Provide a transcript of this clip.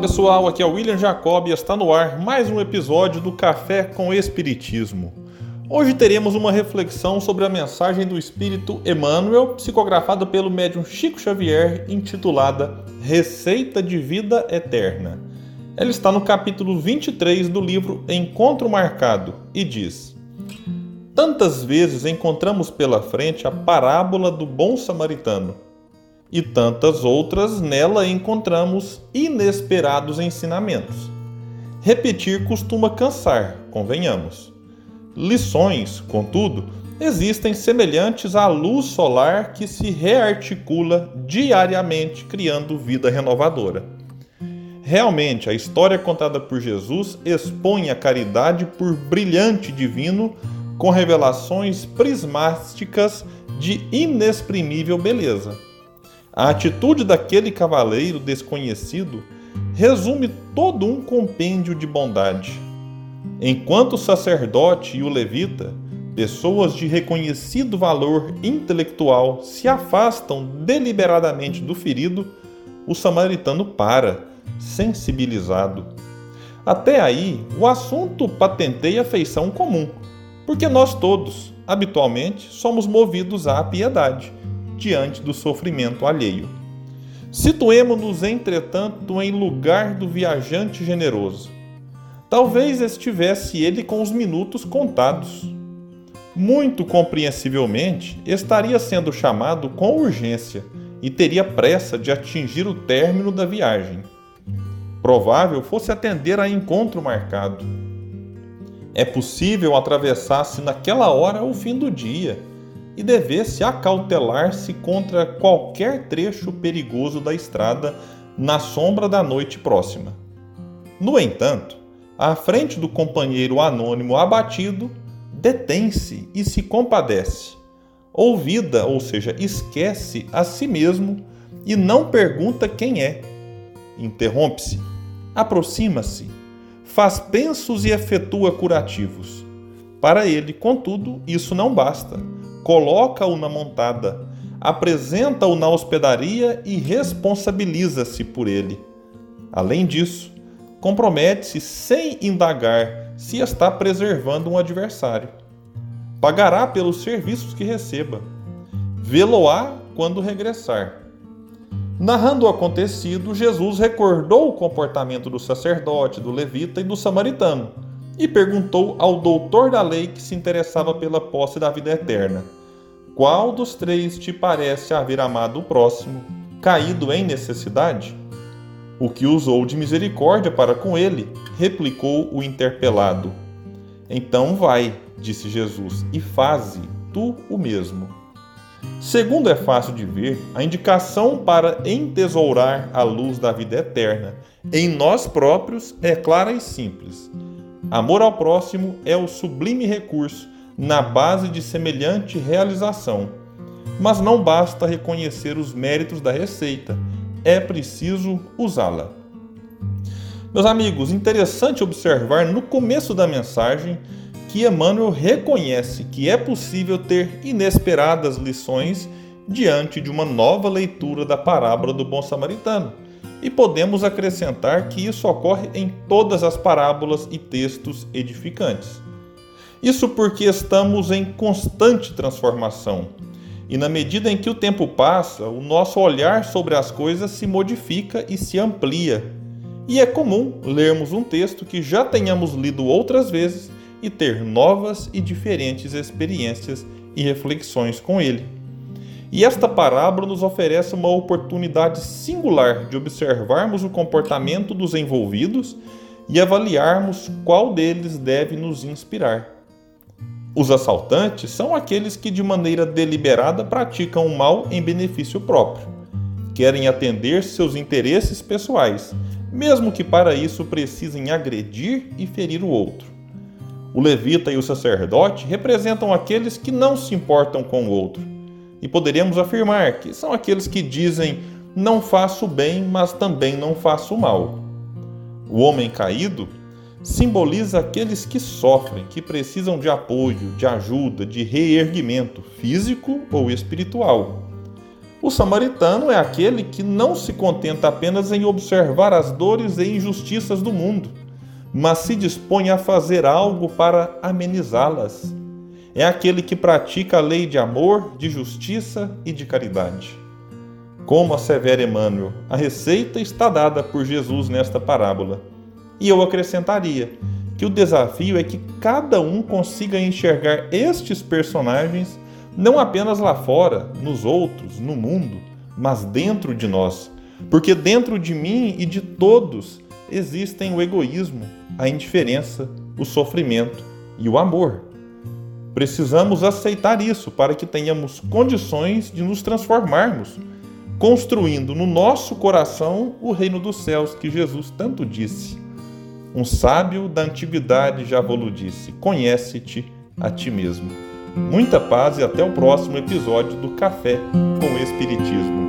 Pessoal, aqui é o William Jacob e está no ar mais um episódio do Café com Espiritismo. Hoje teremos uma reflexão sobre a mensagem do Espírito Emmanuel, psicografada pelo médium Chico Xavier, intitulada Receita de Vida Eterna. Ela está no capítulo 23 do livro Encontro Marcado e diz: Tantas vezes encontramos pela frente a parábola do bom samaritano e tantas outras nela encontramos inesperados ensinamentos. Repetir costuma cansar, convenhamos. Lições, contudo, existem semelhantes à luz solar que se rearticula diariamente, criando vida renovadora. Realmente, a história contada por Jesus expõe a caridade por brilhante divino com revelações prismáticas de inexprimível beleza a atitude daquele cavaleiro desconhecido resume todo um compêndio de bondade. Enquanto o sacerdote e o levita, pessoas de reconhecido valor intelectual, se afastam deliberadamente do ferido, o samaritano para, sensibilizado. Até aí, o assunto patenteia feição comum, porque nós todos, habitualmente, somos movidos à piedade diante do sofrimento alheio. Situemo-nos, entretanto, em lugar do viajante generoso. Talvez estivesse ele com os minutos contados. Muito compreensivelmente, estaria sendo chamado com urgência e teria pressa de atingir o término da viagem. Provável fosse atender a encontro marcado. É possível atravessasse naquela hora o fim do dia e devesse acautelar-se contra qualquer trecho perigoso da estrada na sombra da noite próxima. No entanto, à frente do companheiro anônimo abatido, detém-se e se compadece. Ouvida, ou seja, esquece a si mesmo e não pergunta quem é. Interrompe-se, aproxima-se, faz pensos e efetua curativos. Para ele, contudo, isso não basta coloca-o na montada, apresenta-o na hospedaria e responsabiliza-se por ele. Além disso, compromete-se sem indagar se está preservando um adversário. Pagará pelos serviços que receba. Vê-lo-á quando regressar. Narrando o acontecido, Jesus recordou o comportamento do sacerdote, do levita e do samaritano e perguntou ao doutor da lei que se interessava pela posse da vida eterna qual dos três te parece haver amado o próximo, caído em necessidade? O que usou de misericórdia para com ele, replicou o interpelado. Então vai, disse Jesus, e faze tu o mesmo. Segundo é fácil de ver, a indicação para entesourar a luz da vida eterna em nós próprios é clara e simples. Amor ao próximo é o sublime recurso na base de semelhante realização. Mas não basta reconhecer os méritos da receita, é preciso usá-la. Meus amigos, interessante observar no começo da mensagem que Emmanuel reconhece que é possível ter inesperadas lições diante de uma nova leitura da parábola do bom samaritano. E podemos acrescentar que isso ocorre em todas as parábolas e textos edificantes. Isso porque estamos em constante transformação. E na medida em que o tempo passa, o nosso olhar sobre as coisas se modifica e se amplia. E é comum lermos um texto que já tenhamos lido outras vezes e ter novas e diferentes experiências e reflexões com ele. E esta parábola nos oferece uma oportunidade singular de observarmos o comportamento dos envolvidos e avaliarmos qual deles deve nos inspirar. Os assaltantes são aqueles que de maneira deliberada praticam o mal em benefício próprio. Querem atender seus interesses pessoais, mesmo que para isso precisem agredir e ferir o outro. O levita e o sacerdote representam aqueles que não se importam com o outro. E poderíamos afirmar que são aqueles que dizem: não faço bem, mas também não faço mal. O homem caído simboliza aqueles que sofrem, que precisam de apoio, de ajuda, de reerguimento físico ou espiritual. O samaritano é aquele que não se contenta apenas em observar as dores e injustiças do mundo, mas se dispõe a fazer algo para amenizá-las. É aquele que pratica a lei de amor, de justiça e de caridade. Como assevera Emmanuel, a receita está dada por Jesus nesta parábola. E eu acrescentaria que o desafio é que cada um consiga enxergar estes personagens não apenas lá fora, nos outros, no mundo, mas dentro de nós. Porque dentro de mim e de todos existem o egoísmo, a indiferença, o sofrimento e o amor. Precisamos aceitar isso para que tenhamos condições de nos transformarmos, construindo no nosso coração o reino dos céus que Jesus tanto disse. Um sábio da antiguidade já vos disse: Conhece-te a ti mesmo. Muita paz e até o próximo episódio do Café com Espiritismo.